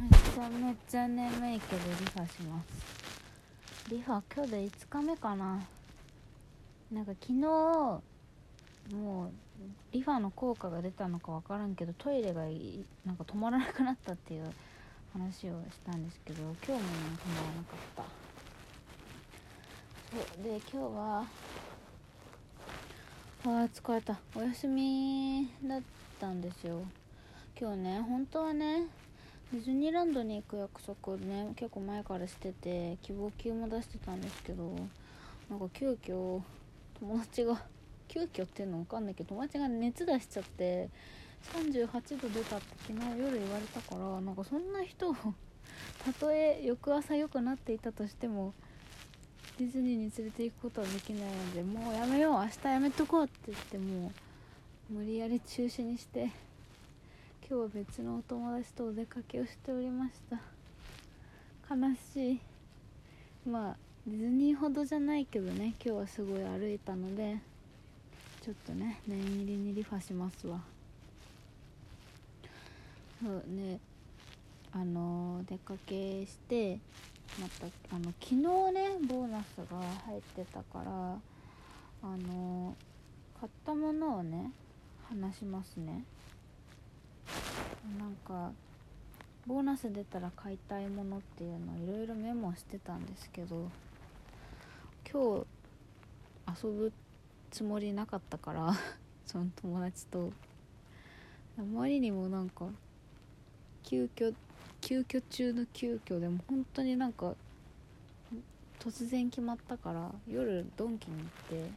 めっちゃめっちゃ眠いけどリファします。リファ今日で5日目かな。なんか昨日もうリファの効果が出たのか分からんけどトイレがいなんか止まらなくなったっていう話をしたんですけど今日も止まらなかった。そうで今日はあー疲れた。お休みだったんですよ。今日ね本当はねディズニーランドに行く約束ね結構前からしてて希望級も出してたんですけどなんか急遽友達が 急遽っていうの分かんないけど友達が熱出しちゃって38度出たって昨日夜言われたからなんかそんな人を たとえ翌朝良くなっていたとしてもディズニーに連れて行くことはできないのでもうやめよう明日やめとこうって言ってもう無理やり中止にして今日は別のお友達とお出かけをしておりました。悲しい。まあディズニーほどじゃないけどね。今日はすごい歩いたのでちょっとね念入りにリファしますわ。そうね。あのー出かけしてまたあの昨日ねボーナスが入ってたからあの買ったものをね話しますね。なんかボーナス出たら買いたいものっていうのをいろいろメモしてたんですけど今日遊ぶつもりなかったから その友達と。あまりにもなんか急遽急遽中の急遽でも本当になんか突然決まったから夜ドンキに行って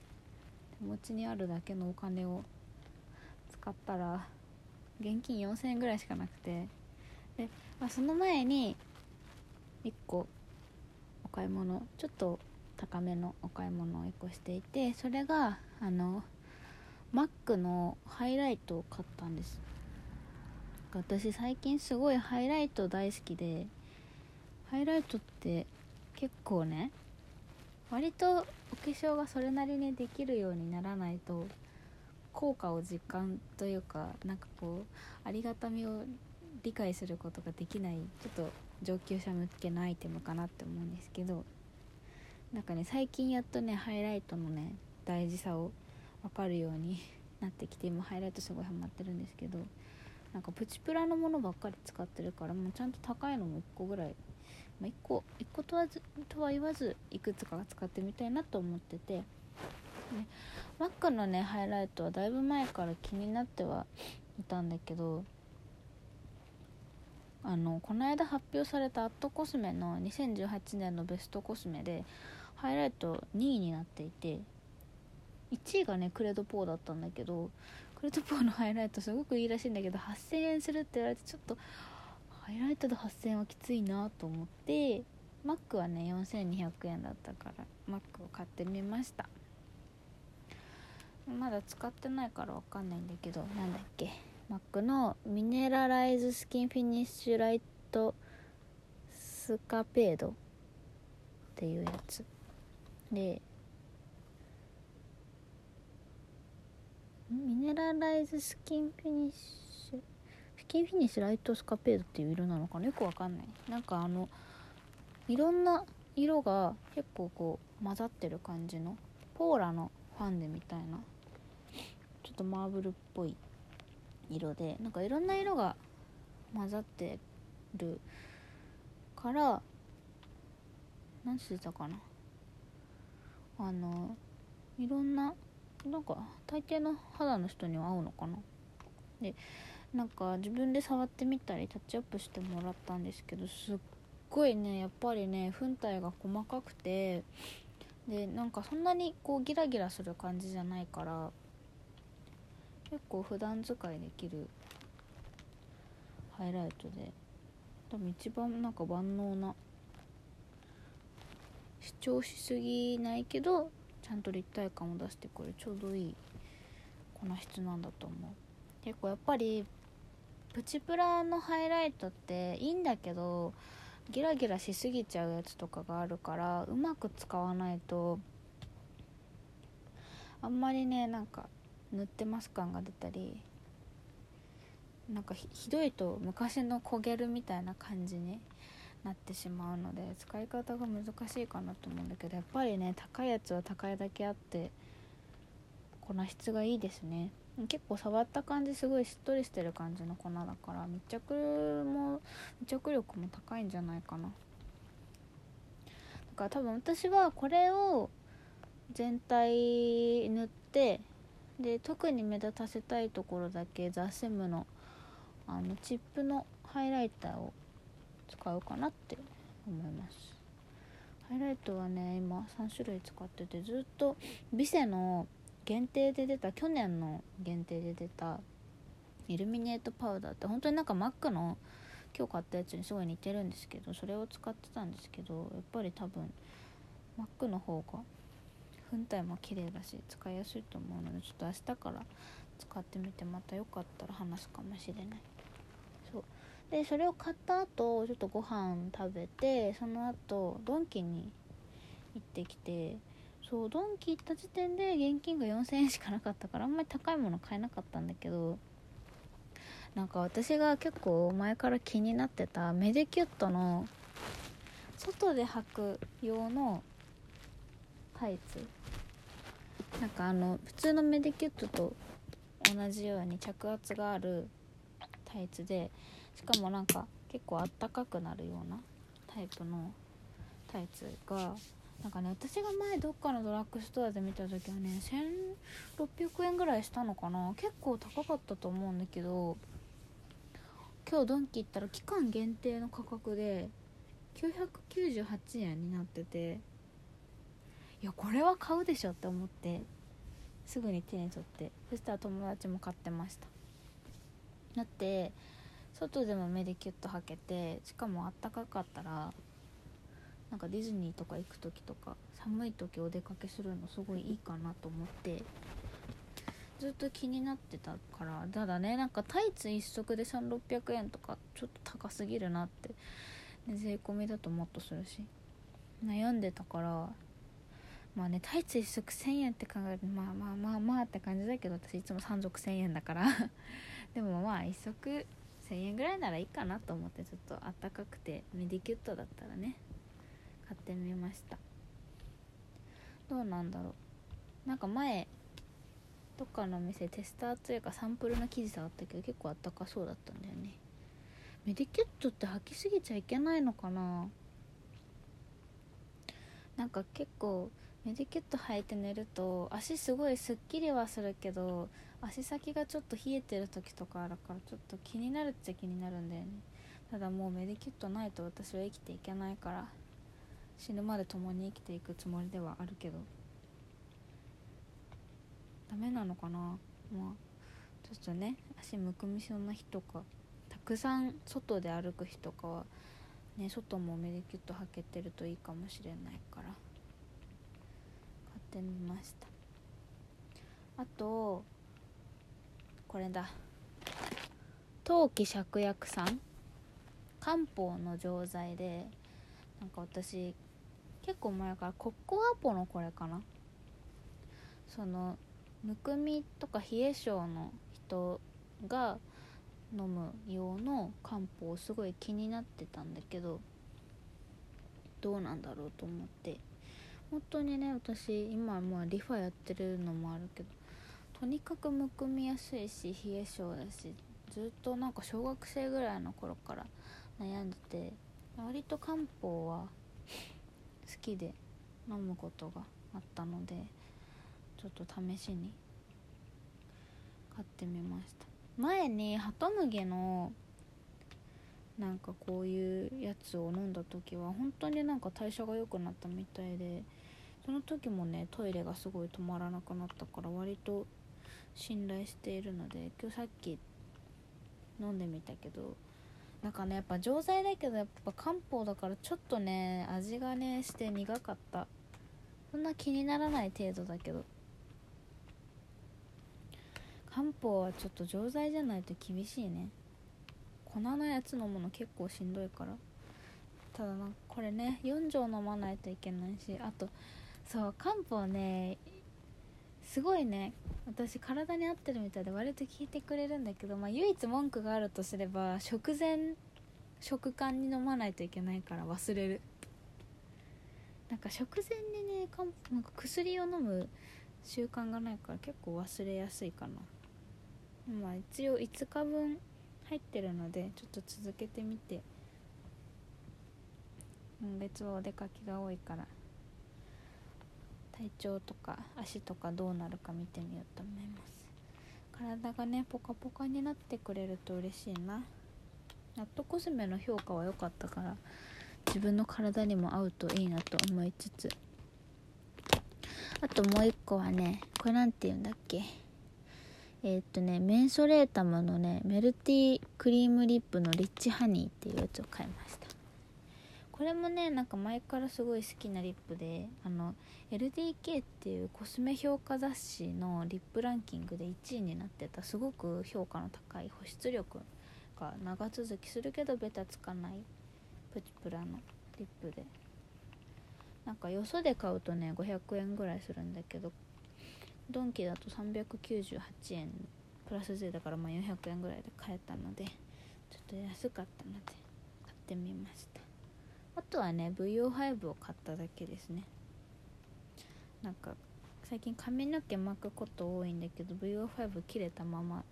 手持ちにあるだけのお金を使ったら現金4000円ぐらいしかなくて。で、まあ、その前に1個お買い物ちょっと高めのお買い物を1個していてそれがあのマックのハイライトを買ったんです。私最近すごいハイライト大好きでハイライトって結構ね割とお化粧がそれなりにできるようにならないと効果を実感というかなんかこうありがたみを理解することができないちょっと上級者向けのアイテムかなって思うんですけどなんかね最近やっとねハイライトのね大事さを分かるように なってきて今ハイライトすごいハマってるんですけどなんかプチプラのものばっかり使ってるからもうちゃんと高いのも1個ぐらい、まあ、1個1個とはずとは言わずいくつか使ってみたいなと思ってて、ね、マックのねハイライトはだいぶ前から気になってはいたんだけどあのこの間発表されたアットコスメの2018年のベストコスメでハイライト2位になっていて1位がね Clé de Peau だったんだけど Clé de Peau のハイライトすごくいいらしいんだけど8000円するって言われてちょっとハイライトで8000円はきついなと思って MAC はね4200円だったから MAC を買ってみました。まだ使ってないからわかんないんだけどなんだっけ？ MAC の Mineralize Skinfinish Lightscapade っていうやつ。で Mineralize Skinfinish Skinfinish Lightscapade っていう色なのかな？よくわかんない。なんかあのいろんな色が結構こう混ざってる感じのポーラのファンデみたいなちょっとマーブルっぽい色でなんかいろんな色が混ざってるから何してたかな。あのいろんななんか大抵の肌の人には合うのかな。でなんか自分で触ってみたりタッチアップしてもらったんですけどすっごいねやっぱりね粉体が細かくてでなんかそんなにこうギラギラする感じじゃないから結構普段使いできるハイライトで。多分一番なんか万能な主張しすぎないけどちゃんと立体感を出してくるちょうどいい粉質なんだと思う。結構やっぱりプチプラのハイライトっていいんだけどギラギラしすぎちゃうやつとかがあるからうまく使わないとあんまりねなんか塗ってます感が出たりなんかひどいと昔の焦げるみたいな感じになってしまうので使い方が難しいかなと思うんだけどやっぱりね高いやつは高いだけあって粉質がいいですね。結構触った感じすごいしっとりしてる感じの粉だから密着も密着力も高いんじゃないかな。だから多分私はこれを全体塗ってで特に目立たせたいところだけザ・セムのあのチップのハイライターを使うかなって思います。ハイライトはね今3種類使っててずっとビセの限定で出た去年の限定で出たイルミネートパウダーって本当になんかマックの今日買ったやつにすごい似てるんですけどそれを使ってたんですけどやっぱり多分マックの方が粉体も綺麗だし使いやすいと思うのでちょっと明日から使ってみてまたよかったら話すかもしれないそうでそれを買った後ちょっとご飯食べてその後ドンキに行ってきてそうドンキ行った時点で現金が4000円しかなかったからあんまり高いもの買えなかったんだけどなんか私が結構前から気になってたメディキュットの外で履く用のタイツ。なんかあの普通のメディキュットと同じように着圧があるタイツでしかもなんか結構あったかくなるようなタイプのタイツがなんかね私が前どっかのドラッグストアで見た時はね1600円ぐらいしたのかな。結構高かったと思うんだけど今日ドンキ行ったら期間限定の価格で998円になってて。いやこれは買うでしょって思ってすぐに手に取ってそしたら友達も買ってました。だって外でも目でキュッと履けてしかもあったかかったらなんかディズニーとか行く時とか寒い時お出かけするのすごいいいかなと思ってずっと気になってたからただねなんかタイツ一足で3600円とかちょっと高すぎるなって、税込みだともっとするし悩んでたからまあねタイツ一足1000円って考えるとまあまあまあまあって感じだけど私いつも3足1000円だから。でもまあ一足1000円ぐらいならいいかなと思ってちょっとあったかくてメディキュットだったらね買ってみました。どうなんだろう。なんか前どっかのお店テスターというかサンプルの生地触ったけど結構あったかそうだったんだよね。メディキュットって履きすぎちゃいけないのかな。なんか結構メディキュット履いて寝ると足すごいすっきりはするけど足先がちょっと冷えてる時とかあるからちょっと気になるっちゃ気になるんだよね。ただもうメディキュットないと私は生きていけないから死ぬまで共に生きていくつもりではあるけど。ダメなのかな？まあちょっとね足むくみそうな人かたくさん外で歩く日とかはね外もメディキュット履けてるといいかもしれないから。ってみました。あとこれだ。陶器芍薬さん。漢方の錠剤でなんか私結構前からコッコアポのこれかな。そのむくみとか冷え性の人が飲む用の漢方すごい気になってたんだけどどうなんだろうと思って。本当にね私今まあリファやってるのもあるけどとにかくむくみやすいし冷え性だしずっとなんか小学生ぐらいの頃から悩んでて割と漢方は好きで飲むことがあったのでちょっと試しに買ってみました。前にハトムギのなんかこういうやつを飲んだ時は本当になんか代謝が良くなったみたいでその時もねトイレがすごい止まらなくなったから割と信頼しているので今日さっき飲んでみたけどなんかねやっぱ錠剤だけどやっぱ漢方だからちょっとね味がねして苦かった。そんな気にならない程度だけど。漢方はちょっと錠剤じゃないと厳しいね。粉のやつ飲むの結構しんどいから。ただなこれね4錠飲まないといけないしあとそう漢方ねすごいね私体に合ってるみたいで割と聞いてくれるんだけど、まあ、唯一文句があるとすれば食前食感に飲まないといけないから忘れる。なんか食前にねかんなんか薬を飲む習慣がないから結構忘れやすいかな。まあ一応5日分入ってるのでちょっと続けてみて。今月はお出かけが多いから。体調とか足とかどうなるか見てみようと思います。体がねポカポカになってくれると嬉しいな。ナットコスメの評価は良かったから自分の体にも合うといいなと思いつつ。あともう一個はねこれなんて言うんだっけ。えー、っとねメンソレータムのねメルティクリームリップのリッチハニーっていうやつを買いました。これもねなんか前からすごい好きなリップであの LDK っていうコスメ評価雑誌のリップランキングで1位になってたすごく評価の高い保湿力が長続きするけどベタつかないプチプラのリップで。なんかよそで買うとね500円ぐらいするんだけどドンキだと398円プラス税だからまあ400円ぐらいで買えたのでちょっと安かったので買ってみました。あとはね VO5 を買っただけですね。なんか最近髪の毛巻くこと多いんだけど VO5 切れたまま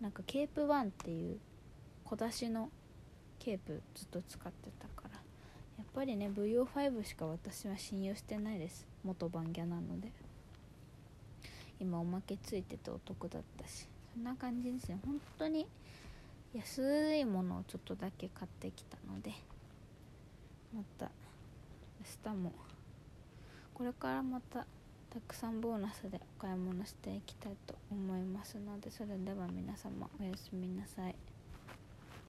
なんかケープ1っていう小出しのケープずっと使ってたから。やっぱりね VO5 しか私は信用してないです。元バンギャなので。今おまけついててお得だったし。そんな感じですね本当に安いものをちょっとだけ買ってきたので。また明日もこれからまたたくさんボーナスでお買い物していきたいと思いますのでそれでは皆様おやすみなさい。